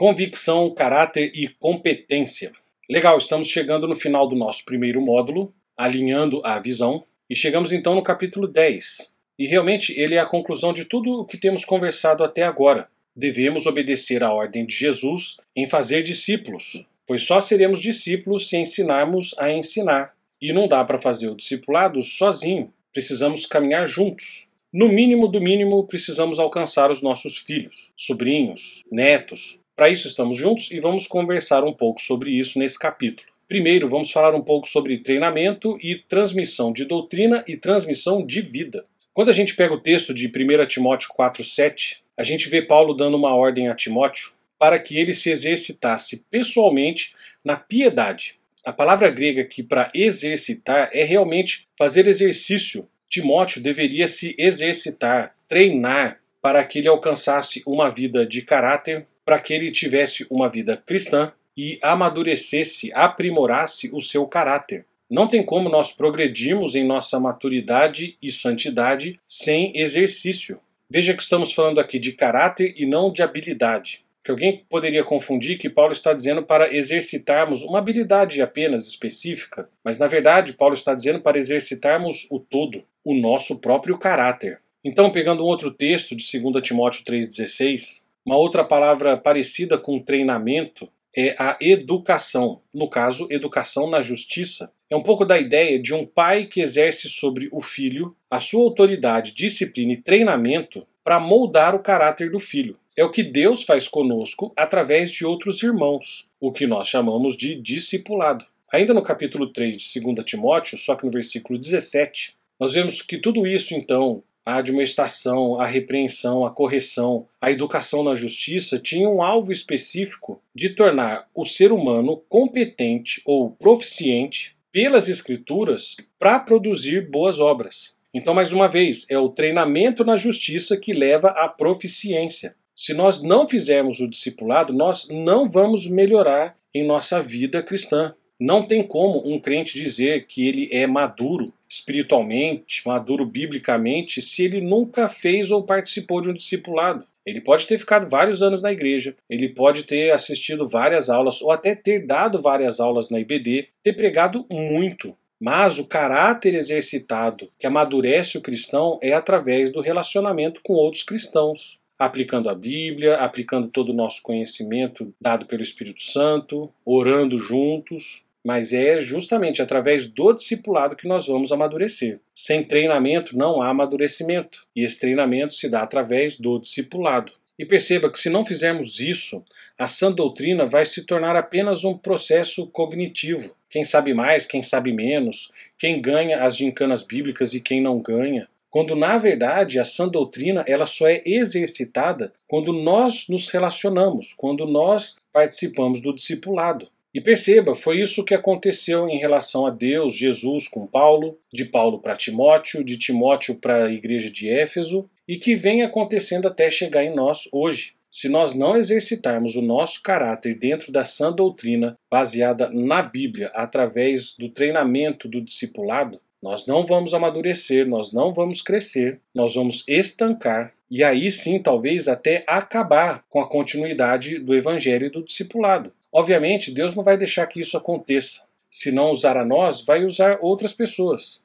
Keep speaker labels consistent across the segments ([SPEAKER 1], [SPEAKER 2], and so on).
[SPEAKER 1] Convicção, caráter e competência. Legal, estamos chegando no final do nosso primeiro módulo, alinhando a visão, e chegamos então no capítulo 10. E realmente ele é a conclusão de tudo o que temos conversado até agora. Devemos obedecer à ordem de Jesus em fazer discípulos, pois só seremos discípulos se ensinarmos a ensinar. E não dá para fazer o discipulado sozinho, precisamos caminhar juntos. No mínimo do mínimo, precisamos alcançar os nossos filhos, sobrinhos, netos. Para isso estamos juntos e vamos conversar um pouco sobre isso nesse capítulo. Primeiro, vamos falar um pouco sobre treinamento e transmissão de doutrina e transmissão de vida. Quando a gente pega o texto de 1 Timóteo 4,7, a gente vê Paulo dando uma ordem a Timóteo para que ele se exercitasse pessoalmente na piedade. A palavra grega aqui para exercitar é realmente fazer exercício, Timóteo deveria se exercitar, treinar, para que ele alcançasse uma vida de caráter, para que ele tivesse uma vida cristã e amadurecesse, aprimorasse o seu caráter. Não tem como nós progredirmos em nossa maturidade e santidade sem exercício. Veja que estamos falando aqui de caráter e não de habilidade que alguém poderia confundir que Paulo está dizendo para exercitarmos uma habilidade apenas específica, mas na verdade Paulo está dizendo para exercitarmos o todo, o nosso próprio caráter. Então, pegando um outro texto de 2 Timóteo 3,16, uma outra palavra parecida com treinamento é a educação, no caso, educação na justiça. É um pouco da ideia de um pai que exerce sobre o filho a sua autoridade, disciplina e treinamento para moldar o caráter do filho. É o que Deus faz conosco através de outros irmãos, o que nós chamamos de discipulado. Ainda no capítulo 3 de 2 Timóteo, só que no versículo 17, nós vemos que tudo isso, então, a admoestação, a repreensão, a correção, a educação na justiça, tinha um alvo específico de tornar o ser humano competente ou proficiente pelas Escrituras para produzir boas obras. Então, mais uma vez, é o treinamento na justiça que leva à proficiência. Se nós não fizermos o discipulado, nós não vamos melhorar em nossa vida cristã. Não tem como um crente dizer que ele é maduro espiritualmente, maduro biblicamente, se ele nunca fez ou participou de um discipulado. Ele pode ter ficado vários anos na igreja, ele pode ter assistido várias aulas ou até ter dado várias aulas na IBD, ter pregado muito. Mas o caráter exercitado que amadurece o cristão é através do relacionamento com outros cristãos aplicando a Bíblia, aplicando todo o nosso conhecimento dado pelo Espírito Santo, orando juntos, mas é justamente através do discipulado que nós vamos amadurecer. Sem treinamento não há amadurecimento, e esse treinamento se dá através do discipulado. E perceba que se não fizermos isso, a sã doutrina vai se tornar apenas um processo cognitivo. Quem sabe mais, quem sabe menos, quem ganha as gincanas bíblicas e quem não ganha quando na verdade a sã doutrina ela só é exercitada quando nós nos relacionamos, quando nós participamos do discipulado. E perceba, foi isso que aconteceu em relação a Deus, Jesus com Paulo, de Paulo para Timóteo, de Timóteo para a igreja de Éfeso, e que vem acontecendo até chegar em nós hoje. Se nós não exercitarmos o nosso caráter dentro da sã doutrina, baseada na Bíblia, através do treinamento do discipulado, nós não vamos amadurecer, nós não vamos crescer, nós vamos estancar e aí sim talvez até acabar com a continuidade do evangelho e do discipulado. Obviamente, Deus não vai deixar que isso aconteça. Se não usar a nós, vai usar outras pessoas.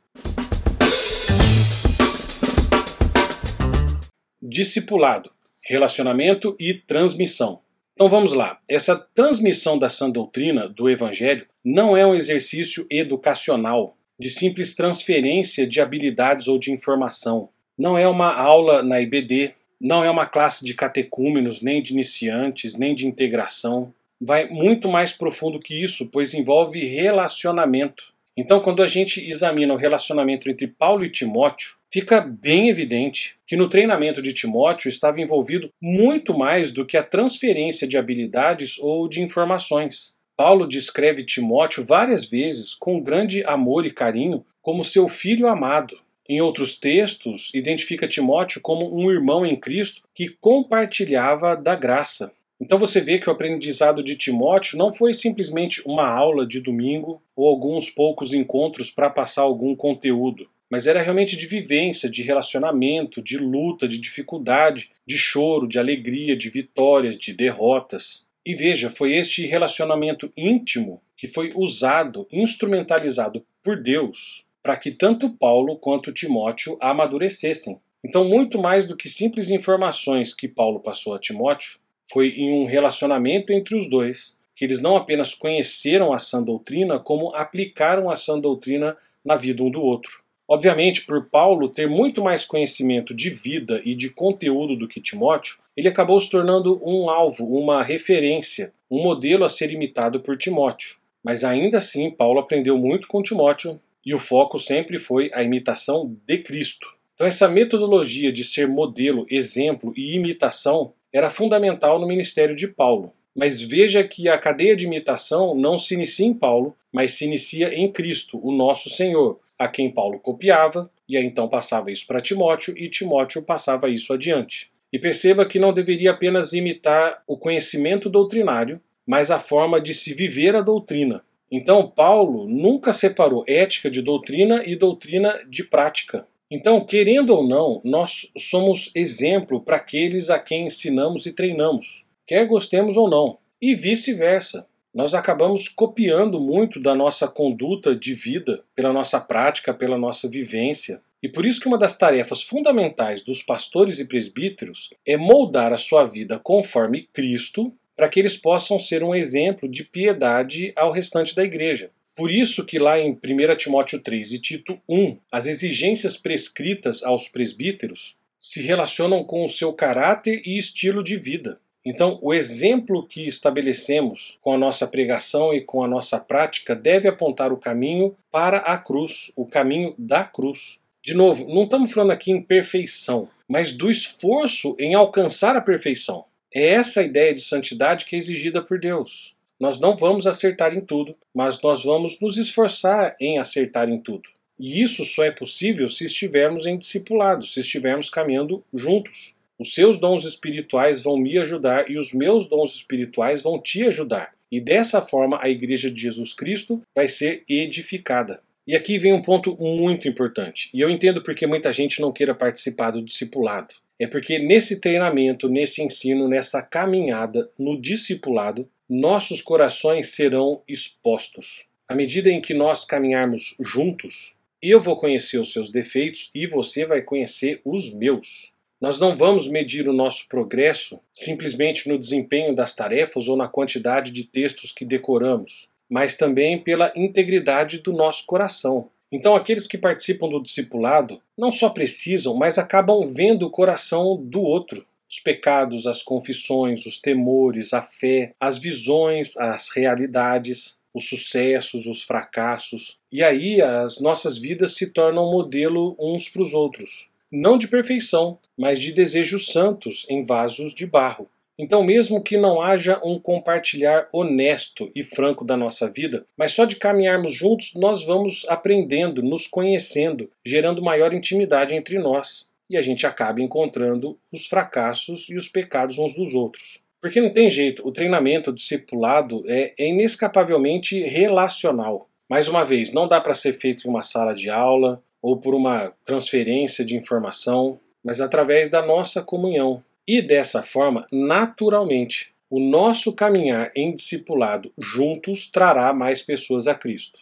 [SPEAKER 1] Discipulado, relacionamento e transmissão. Então vamos lá. Essa transmissão da sã doutrina do evangelho não é um exercício educacional, de simples transferência de habilidades ou de informação. Não é uma aula na IBD, não é uma classe de catecúmenos, nem de iniciantes, nem de integração. Vai muito mais profundo que isso, pois envolve relacionamento. Então, quando a gente examina o relacionamento entre Paulo e Timóteo, fica bem evidente que no treinamento de Timóteo estava envolvido muito mais do que a transferência de habilidades ou de informações. Paulo descreve Timóteo várias vezes com grande amor e carinho como seu filho amado. Em outros textos, identifica Timóteo como um irmão em Cristo que compartilhava da graça. Então você vê que o aprendizado de Timóteo não foi simplesmente uma aula de domingo ou alguns poucos encontros para passar algum conteúdo, mas era realmente de vivência, de relacionamento, de luta, de dificuldade, de choro, de alegria, de vitórias, de derrotas. E veja, foi este relacionamento íntimo que foi usado, instrumentalizado por Deus, para que tanto Paulo quanto Timóteo amadurecessem. Então, muito mais do que simples informações que Paulo passou a Timóteo, foi em um relacionamento entre os dois que eles não apenas conheceram a sã doutrina, como aplicaram a sã doutrina na vida um do outro. Obviamente, por Paulo ter muito mais conhecimento de vida e de conteúdo do que Timóteo, ele acabou se tornando um alvo, uma referência, um modelo a ser imitado por Timóteo. Mas ainda assim, Paulo aprendeu muito com Timóteo e o foco sempre foi a imitação de Cristo. Então, essa metodologia de ser modelo, exemplo e imitação era fundamental no ministério de Paulo. Mas veja que a cadeia de imitação não se inicia em Paulo, mas se inicia em Cristo, o nosso Senhor, a quem Paulo copiava, e aí então passava isso para Timóteo, e Timóteo passava isso adiante. E perceba que não deveria apenas imitar o conhecimento doutrinário, mas a forma de se viver a doutrina. Então, Paulo nunca separou ética de doutrina e doutrina de prática. Então, querendo ou não, nós somos exemplo para aqueles a quem ensinamos e treinamos, quer gostemos ou não, e vice-versa nós acabamos copiando muito da nossa conduta de vida, pela nossa prática, pela nossa vivência. E por isso que uma das tarefas fundamentais dos pastores e presbíteros é moldar a sua vida conforme Cristo, para que eles possam ser um exemplo de piedade ao restante da igreja. Por isso que lá em 1 Timóteo 3 e Tito 1, as exigências prescritas aos presbíteros se relacionam com o seu caráter e estilo de vida. Então, o exemplo que estabelecemos com a nossa pregação e com a nossa prática deve apontar o caminho para a cruz, o caminho da cruz. De novo, não estamos falando aqui em perfeição, mas do esforço em alcançar a perfeição. É essa ideia de santidade que é exigida por Deus. Nós não vamos acertar em tudo, mas nós vamos nos esforçar em acertar em tudo. E isso só é possível se estivermos em discipulado, se estivermos caminhando juntos. Os seus dons espirituais vão me ajudar e os meus dons espirituais vão te ajudar. E dessa forma a Igreja de Jesus Cristo vai ser edificada. E aqui vem um ponto muito importante. E eu entendo porque muita gente não queira participar do discipulado. É porque nesse treinamento, nesse ensino, nessa caminhada no discipulado, nossos corações serão expostos. À medida em que nós caminharmos juntos, eu vou conhecer os seus defeitos e você vai conhecer os meus. Nós não vamos medir o nosso progresso simplesmente no desempenho das tarefas ou na quantidade de textos que decoramos, mas também pela integridade do nosso coração. Então, aqueles que participam do discipulado não só precisam, mas acabam vendo o coração do outro. Os pecados, as confissões, os temores, a fé, as visões, as realidades, os sucessos, os fracassos. E aí as nossas vidas se tornam modelo uns para os outros não de perfeição, mas de desejos santos em vasos de barro. Então, mesmo que não haja um compartilhar honesto e franco da nossa vida, mas só de caminharmos juntos, nós vamos aprendendo, nos conhecendo, gerando maior intimidade entre nós. E a gente acaba encontrando os fracassos e os pecados uns dos outros. Porque não tem jeito, o treinamento o discipulado é, é inescapavelmente relacional. Mais uma vez, não dá para ser feito em uma sala de aula, ou por uma transferência de informação, mas através da nossa comunhão. E dessa forma, naturalmente, o nosso caminhar em discipulado juntos trará mais pessoas a Cristo.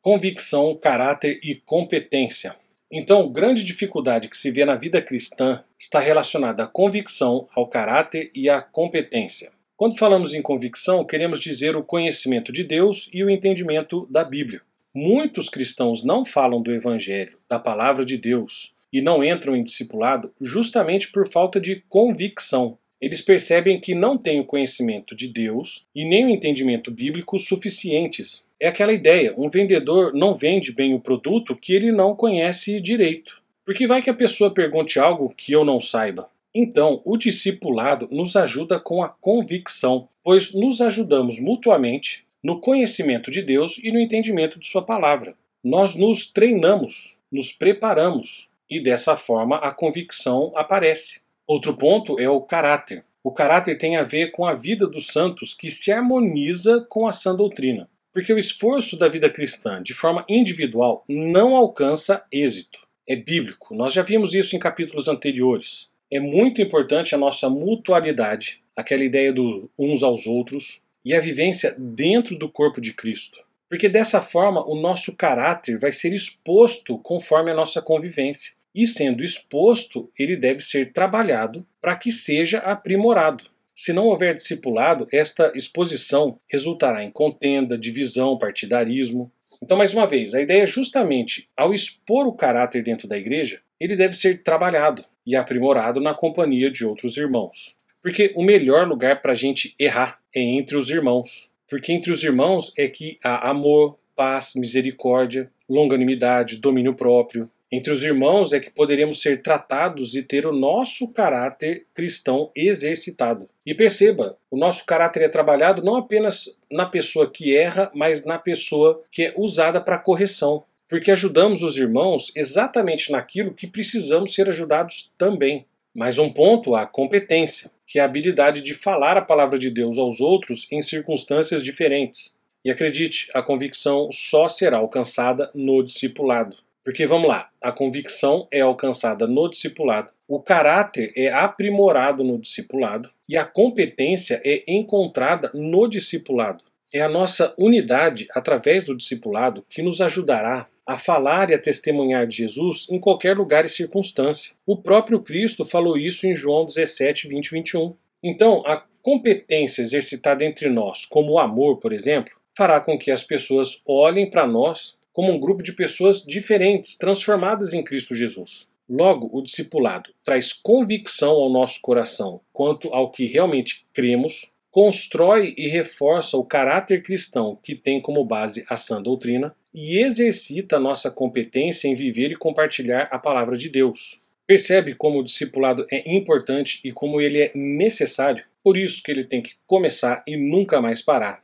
[SPEAKER 1] Convicção, caráter e competência. Então, grande dificuldade que se vê na vida cristã está relacionada à convicção, ao caráter e à competência. Quando falamos em convicção, queremos dizer o conhecimento de Deus e o entendimento da Bíblia. Muitos cristãos não falam do Evangelho, da palavra de Deus, e não entram em discipulado justamente por falta de convicção. Eles percebem que não têm o conhecimento de Deus e nem o entendimento bíblico suficientes. É aquela ideia: um vendedor não vende bem o produto que ele não conhece direito. Porque vai que a pessoa pergunte algo que eu não saiba. Então, o discipulado nos ajuda com a convicção, pois nos ajudamos mutuamente no conhecimento de Deus e no entendimento de Sua palavra. Nós nos treinamos, nos preparamos e dessa forma a convicção aparece. Outro ponto é o caráter. O caráter tem a ver com a vida dos santos que se harmoniza com a sã doutrina. Porque o esforço da vida cristã de forma individual não alcança êxito. É bíblico. Nós já vimos isso em capítulos anteriores. é muito importante a nossa mutualidade, aquela ideia do uns aos outros, e a vivência dentro do corpo de Cristo. Porque dessa forma o nosso caráter vai ser exposto conforme a nossa convivência. E sendo exposto, ele deve ser trabalhado para que seja aprimorado. Se não houver discipulado, esta exposição resultará em contenda, divisão, partidarismo. Então, mais uma vez, a ideia é justamente, ao expor o caráter dentro da igreja, ele deve ser trabalhado e aprimorado na companhia de outros irmãos. Porque o melhor lugar para a gente errar é entre os irmãos. Porque entre os irmãos é que há amor, paz, misericórdia, longanimidade, domínio próprio. Entre os irmãos é que poderemos ser tratados e ter o nosso caráter cristão exercitado. E perceba, o nosso caráter é trabalhado não apenas na pessoa que erra, mas na pessoa que é usada para correção. Porque ajudamos os irmãos exatamente naquilo que precisamos ser ajudados também. Mais um ponto, a competência que é a habilidade de falar a palavra de Deus aos outros em circunstâncias diferentes. E acredite, a convicção só será alcançada no discipulado. Porque vamos lá, a convicção é alcançada no discipulado, o caráter é aprimorado no discipulado e a competência é encontrada no discipulado. É a nossa unidade através do discipulado que nos ajudará a falar e a testemunhar de Jesus em qualquer lugar e circunstância. O próprio Cristo falou isso em João 17, 20 e 21. Então, a competência exercitada entre nós, como o amor, por exemplo, fará com que as pessoas olhem para nós como um grupo de pessoas diferentes, transformadas em Cristo Jesus. Logo, o discipulado traz convicção ao nosso coração quanto ao que realmente cremos, constrói e reforça o caráter cristão que tem como base a sã doutrina e exercita nossa competência em viver e compartilhar a palavra de Deus. Percebe como o discipulado é importante e como ele é necessário? Por isso que ele tem que começar e nunca mais parar.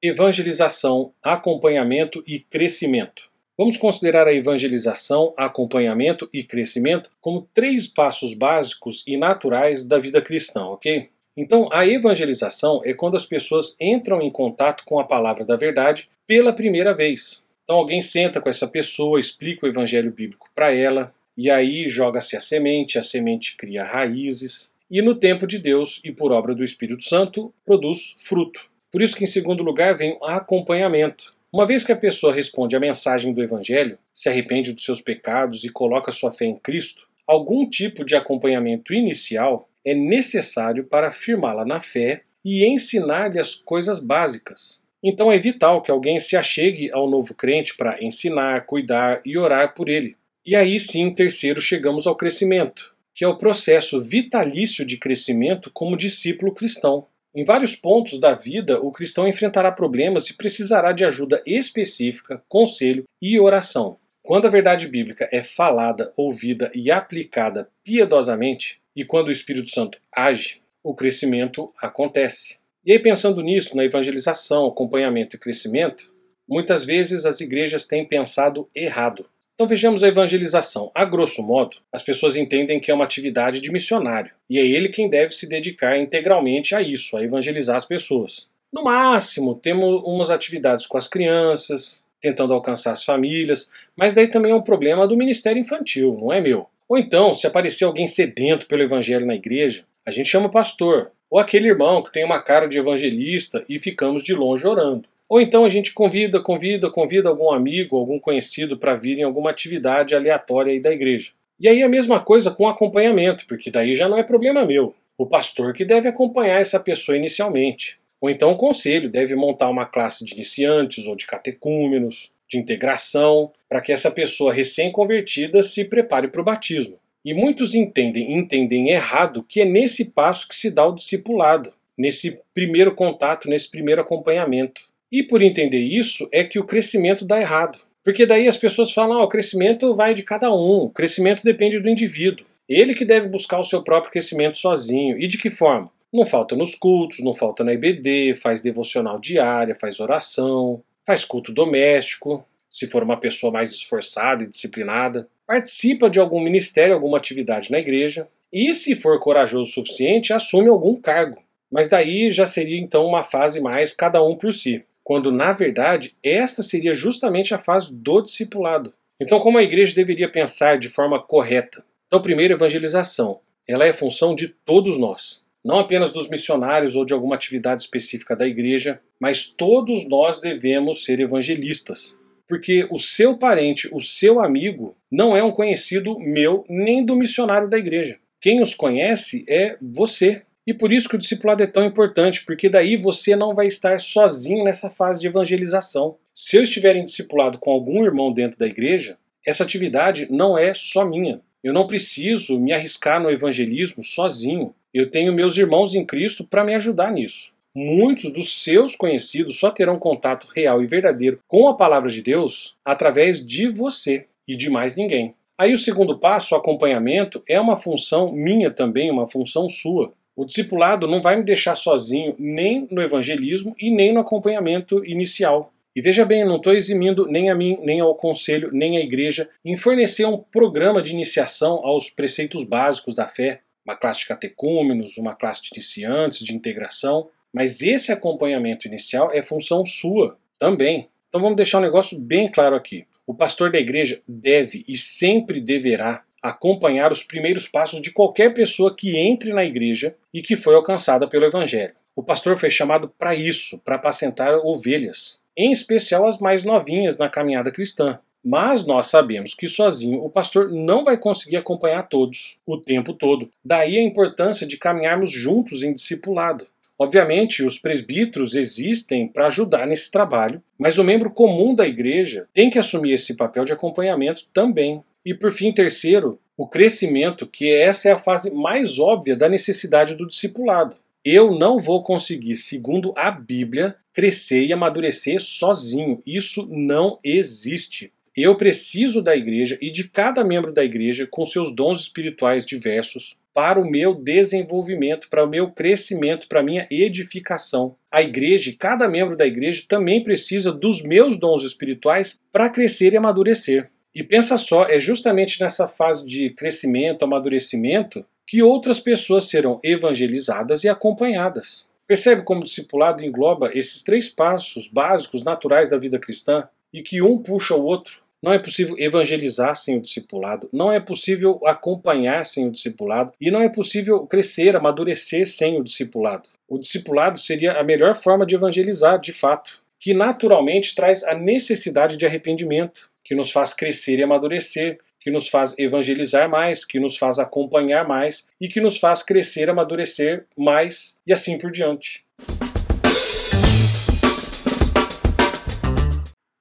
[SPEAKER 1] Evangelização, acompanhamento e crescimento. Vamos considerar a evangelização, acompanhamento e crescimento como três passos básicos e naturais da vida cristã, ok? Então, a evangelização é quando as pessoas entram em contato com a palavra da verdade pela primeira vez. Então, alguém senta com essa pessoa, explica o evangelho bíblico para ela, e aí joga-se a semente, a semente cria raízes, e no tempo de Deus e por obra do Espírito Santo produz fruto. Por isso que, em segundo lugar, vem o acompanhamento. Uma vez que a pessoa responde à mensagem do Evangelho, se arrepende dos seus pecados e coloca sua fé em Cristo, algum tipo de acompanhamento inicial é necessário para firmá-la na fé e ensinar-lhe as coisas básicas. Então é vital que alguém se achegue ao novo crente para ensinar, cuidar e orar por ele. E aí sim, terceiro, chegamos ao crescimento, que é o processo vitalício de crescimento como discípulo cristão. Em vários pontos da vida, o cristão enfrentará problemas e precisará de ajuda específica, conselho e oração. Quando a verdade bíblica é falada, ouvida e aplicada piedosamente, e quando o Espírito Santo age, o crescimento acontece. E aí, pensando nisso, na evangelização, acompanhamento e crescimento, muitas vezes as igrejas têm pensado errado. Então vejamos a evangelização. A grosso modo, as pessoas entendem que é uma atividade de missionário, e é ele quem deve se dedicar integralmente a isso, a evangelizar as pessoas. No máximo, temos umas atividades com as crianças, tentando alcançar as famílias, mas daí também é um problema do ministério infantil, não é meu. Ou então, se aparecer alguém sedento pelo evangelho na igreja, a gente chama o pastor. Ou aquele irmão que tem uma cara de evangelista e ficamos de longe orando. Ou então a gente convida, convida, convida algum amigo, algum conhecido para vir em alguma atividade aleatória aí da igreja. E aí a mesma coisa com acompanhamento, porque daí já não é problema meu. O pastor que deve acompanhar essa pessoa inicialmente. Ou então o conselho deve montar uma classe de iniciantes ou de catecúmenos, de integração, para que essa pessoa recém-convertida se prepare para o batismo. E muitos entendem, entendem errado que é nesse passo que se dá o discipulado, nesse primeiro contato, nesse primeiro acompanhamento. E por entender isso é que o crescimento dá errado. Porque daí as pessoas falam, ah, o crescimento vai de cada um, o crescimento depende do indivíduo. Ele que deve buscar o seu próprio crescimento sozinho. E de que forma? Não falta nos cultos, não falta na IBD, faz devocional diária, faz oração, faz culto doméstico, se for uma pessoa mais esforçada e disciplinada, participa de algum ministério, alguma atividade na igreja, e se for corajoso o suficiente, assume algum cargo. Mas daí já seria então uma fase mais cada um por si, quando na verdade esta seria justamente a fase do discipulado. Então, como a igreja deveria pensar de forma correta? Então, primeiro, evangelização. Ela é função de todos nós. Não apenas dos missionários ou de alguma atividade específica da igreja, mas todos nós devemos ser evangelistas. Porque o seu parente, o seu amigo, não é um conhecido meu nem do missionário da igreja. Quem os conhece é você. E por isso que o discipulado é tão importante, porque daí você não vai estar sozinho nessa fase de evangelização. Se eu estiver em discipulado com algum irmão dentro da igreja, essa atividade não é só minha. Eu não preciso me arriscar no evangelismo sozinho. Eu tenho meus irmãos em Cristo para me ajudar nisso. Muitos dos seus conhecidos só terão contato real e verdadeiro com a palavra de Deus através de você e de mais ninguém. Aí o segundo passo, o acompanhamento, é uma função minha também, uma função sua. O discipulado não vai me deixar sozinho nem no evangelismo e nem no acompanhamento inicial. E veja bem, não estou eximindo nem a mim, nem ao conselho, nem à igreja em fornecer um programa de iniciação aos preceitos básicos da fé, uma classe de catecúmenos, uma classe de iniciantes, de integração, mas esse acompanhamento inicial é função sua também. Então vamos deixar um negócio bem claro aqui. O pastor da igreja deve e sempre deverá acompanhar os primeiros passos de qualquer pessoa que entre na igreja e que foi alcançada pelo evangelho. O pastor foi chamado para isso, para apacentar ovelhas em especial as mais novinhas na caminhada cristã. Mas nós sabemos que sozinho o pastor não vai conseguir acompanhar todos o tempo todo. Daí a importância de caminharmos juntos em discipulado. Obviamente, os presbíteros existem para ajudar nesse trabalho, mas o membro comum da igreja tem que assumir esse papel de acompanhamento também. E por fim, terceiro, o crescimento, que essa é a fase mais óbvia da necessidade do discipulado. Eu não vou conseguir, segundo a Bíblia, crescer e amadurecer sozinho. Isso não existe. Eu preciso da igreja e de cada membro da igreja com seus dons espirituais diversos para o meu desenvolvimento, para o meu crescimento, para a minha edificação. A igreja, cada membro da igreja também precisa dos meus dons espirituais para crescer e amadurecer. E pensa só, é justamente nessa fase de crescimento, amadurecimento, que outras pessoas serão evangelizadas e acompanhadas. Percebe como o discipulado engloba esses três passos básicos naturais da vida cristã e que um puxa o outro? Não é possível evangelizar sem o discipulado, não é possível acompanhar sem o discipulado e não é possível crescer, amadurecer sem o discipulado. O discipulado seria a melhor forma de evangelizar, de fato, que naturalmente traz a necessidade de arrependimento, que nos faz crescer e amadurecer, que nos faz evangelizar mais, que nos faz acompanhar mais e que nos faz crescer, amadurecer mais e assim por diante.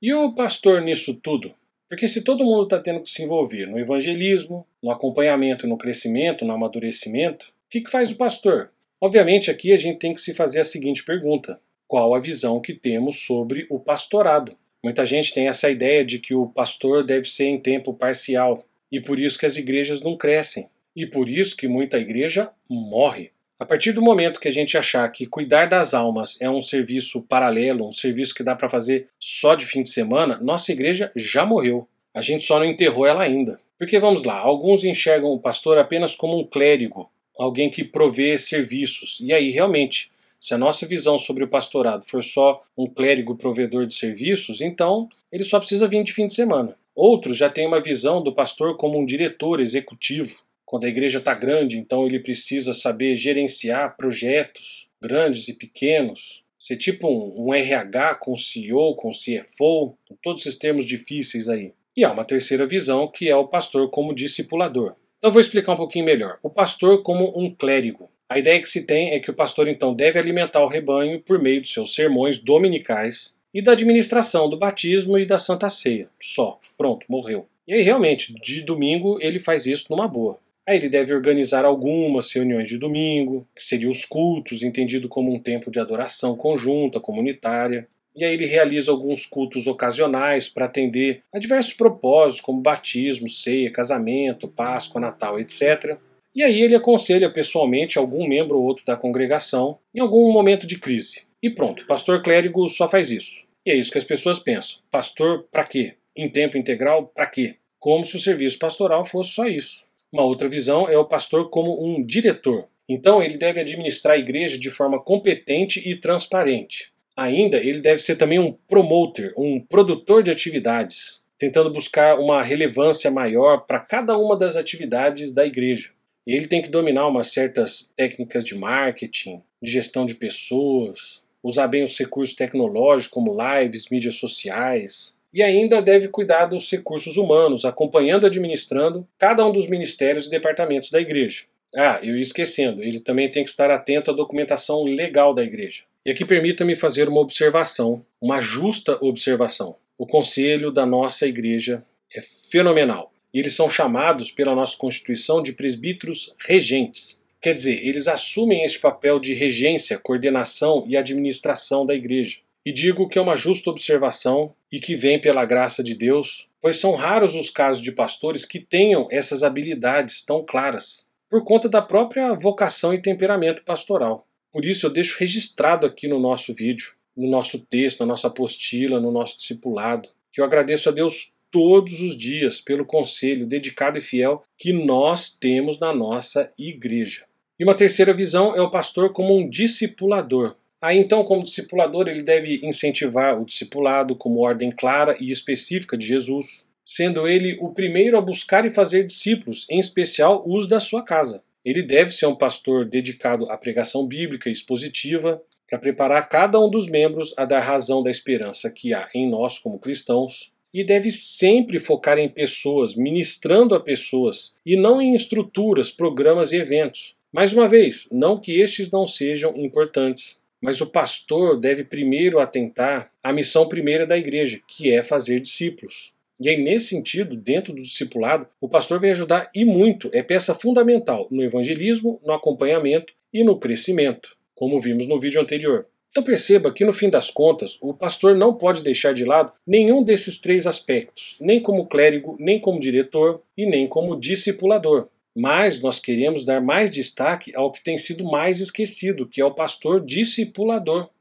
[SPEAKER 1] E o pastor nisso tudo? Porque se todo mundo está tendo que se envolver no evangelismo, no acompanhamento, no crescimento, no amadurecimento, o que, que faz o pastor? Obviamente aqui a gente tem que se fazer a seguinte pergunta: qual a visão que temos sobre o pastorado? Muita gente tem essa ideia de que o pastor deve ser em tempo parcial e por isso que as igrejas não crescem e por isso que muita igreja morre. A partir do momento que a gente achar que cuidar das almas é um serviço paralelo, um serviço que dá para fazer só de fim de semana, nossa igreja já morreu. A gente só não enterrou ela ainda. Porque vamos lá, alguns enxergam o pastor apenas como um clérigo, alguém que provê serviços. E aí, realmente, se a nossa visão sobre o pastorado for só um clérigo provedor de serviços, então ele só precisa vir de fim de semana. Outros já têm uma visão do pastor como um diretor executivo. Quando a igreja está grande, então ele precisa saber gerenciar projetos grandes e pequenos. Ser tipo um, um RH com CEO, com CFO, todos esses termos difíceis aí. E há uma terceira visão que é o pastor como discipulador. Então vou explicar um pouquinho melhor. O pastor como um clérigo. A ideia que se tem é que o pastor então deve alimentar o rebanho por meio dos seus sermões dominicais e da administração do batismo e da Santa Ceia. Só. Pronto, morreu. E aí realmente, de domingo ele faz isso numa boa. Aí ele deve organizar algumas reuniões de domingo, que seriam os cultos, entendido como um tempo de adoração conjunta, comunitária. E aí ele realiza alguns cultos ocasionais para atender a diversos propósitos, como batismo, ceia, casamento, Páscoa, Natal, etc. E aí ele aconselha pessoalmente algum membro ou outro da congregação em algum momento de crise. E pronto, pastor clérigo só faz isso. E é isso que as pessoas pensam. Pastor para quê? Em tempo integral para quê? Como se o serviço pastoral fosse só isso. Uma outra visão é o pastor como um diretor. Então ele deve administrar a igreja de forma competente e transparente. Ainda ele deve ser também um promoter, um produtor de atividades. tentando buscar uma relevância maior para cada uma das atividades da igreja. E ele tem que dominar umas certas técnicas de marketing, de gestão de pessoas, usar bem os recursos tecnológicos como lives, mídias sociais, e ainda deve cuidar dos recursos humanos, acompanhando e administrando cada um dos ministérios e departamentos da igreja. Ah, eu ia esquecendo, ele também tem que estar atento à documentação legal da igreja. E aqui permita-me fazer uma observação, uma justa observação. O conselho da nossa igreja é fenomenal. E eles são chamados pela nossa Constituição de presbíteros regentes. Quer dizer, eles assumem esse papel de regência, coordenação e administração da igreja. E digo que é uma justa observação e que vem pela graça de Deus, pois são raros os casos de pastores que tenham essas habilidades tão claras, por conta da própria vocação e temperamento pastoral. Por isso eu deixo registrado aqui no nosso vídeo, no nosso texto, na nossa apostila, no nosso discipulado, que eu agradeço a Deus todos os dias pelo conselho dedicado e fiel que nós temos na nossa igreja. E uma terceira visão é o pastor como um discipulador, Aí então, como discipulador, ele deve incentivar o discipulado como ordem clara e específica de Jesus, sendo ele o primeiro a buscar e fazer discípulos, em especial os da sua casa. Ele deve ser um pastor dedicado à pregação bíblica e expositiva, para preparar cada um dos membros a dar razão da esperança que há em nós como cristãos, e deve sempre focar em pessoas, ministrando a pessoas, e não em estruturas, programas e eventos. Mais uma vez, não que estes não sejam importantes, mas o pastor deve primeiro atentar à missão primeira da igreja, que é fazer discípulos. E aí, nesse sentido, dentro do discipulado, o pastor vai ajudar e muito, é peça fundamental no evangelismo, no acompanhamento e no crescimento, como vimos no vídeo anterior. Então perceba que no fim das contas, o pastor não pode deixar de lado nenhum desses três aspectos, nem como clérigo, nem como diretor e nem como discipulador mas nós queremos dar mais destaque ao que tem sido mais esquecido, que é o pastor discipulador.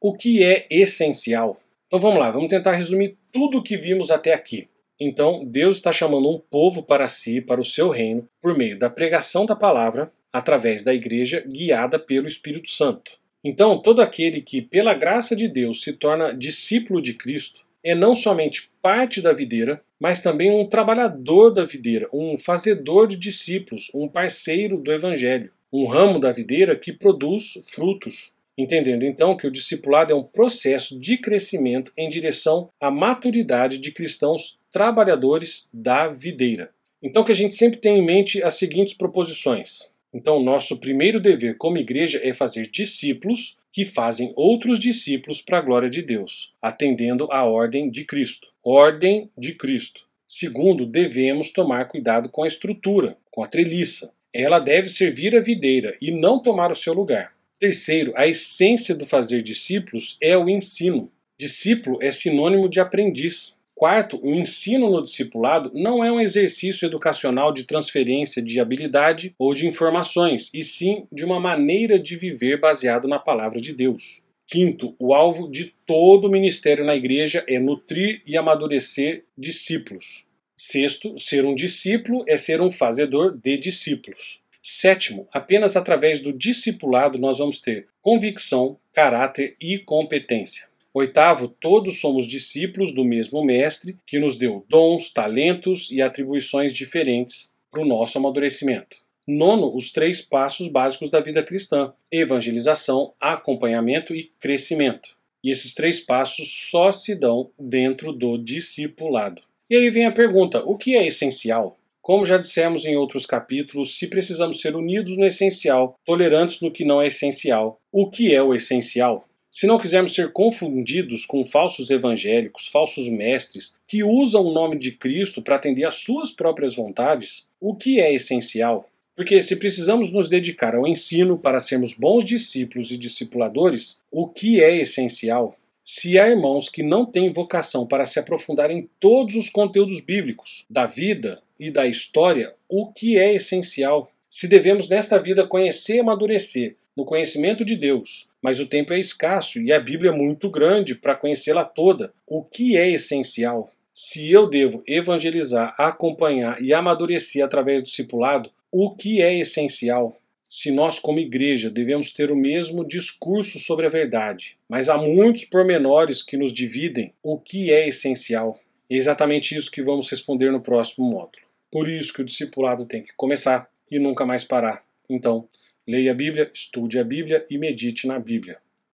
[SPEAKER 1] O que é essencial? Então vamos lá, vamos tentar resumir tudo o que vimos até aqui. Então, Deus está chamando um povo para si, para o seu reino, por meio da pregação da palavra, através da igreja guiada pelo Espírito Santo. Então, todo aquele que, pela graça de Deus, se torna discípulo de Cristo, é não somente parte da videira, mas também um trabalhador da videira, um fazedor de discípulos, um parceiro do evangelho, um ramo da videira que produz frutos. Entendendo então que o discipulado é um processo de crescimento em direção à maturidade de cristãos trabalhadores da videira. Então que a gente sempre tenha em mente as seguintes proposições. Então, nosso primeiro dever como igreja é fazer discípulos que fazem outros discípulos para a glória de Deus, atendendo à ordem de Cristo. Ordem de Cristo. Segundo, devemos tomar cuidado com a estrutura, com a treliça. Ela deve servir a videira e não tomar o seu lugar. Terceiro, a essência do fazer discípulos é o ensino. Discípulo é sinônimo de aprendiz. Quarto, o ensino no discipulado não é um exercício educacional de transferência de habilidade ou de informações, e sim de uma maneira de viver baseado na palavra de Deus. Quinto, o alvo de todo o ministério na igreja é nutrir e amadurecer discípulos. Sexto, ser um discípulo é ser um fazedor de discípulos. Sétimo, apenas através do discipulado nós vamos ter convicção, caráter e competência. Oitavo, todos somos discípulos do mesmo Mestre, que nos deu dons, talentos e atribuições diferentes para o nosso amadurecimento. Nono, os três passos básicos da vida cristã: evangelização, acompanhamento e crescimento. E esses três passos só se dão dentro do discipulado. E aí vem a pergunta: o que é essencial? Como já dissemos em outros capítulos, se precisamos ser unidos no essencial, tolerantes no que não é essencial, o que é o essencial? Se não quisermos ser confundidos com falsos evangélicos, falsos mestres, que usam o nome de Cristo para atender às suas próprias vontades, o que é essencial? Porque se precisamos nos dedicar ao ensino para sermos bons discípulos e discipuladores, o que é essencial? Se há irmãos que não têm vocação para se aprofundar em todos os conteúdos bíblicos da vida e da história, o que é essencial? Se devemos nesta vida conhecer e amadurecer no conhecimento de Deus, mas o tempo é escasso e a Bíblia é muito grande para conhecê-la toda. O que é essencial? Se eu devo evangelizar, acompanhar e amadurecer através do discipulado, o que é essencial? se nós, como igreja, devemos ter o mesmo discurso sobre a verdade, mas há muitos pormenores que nos dividem o que é essencial. É exatamente isso que vamos responder no próximo módulo. Por isso que o discipulado tem que começar e nunca mais parar. Então, leia a Bíblia, estude a Bíblia e medite na Bíblia.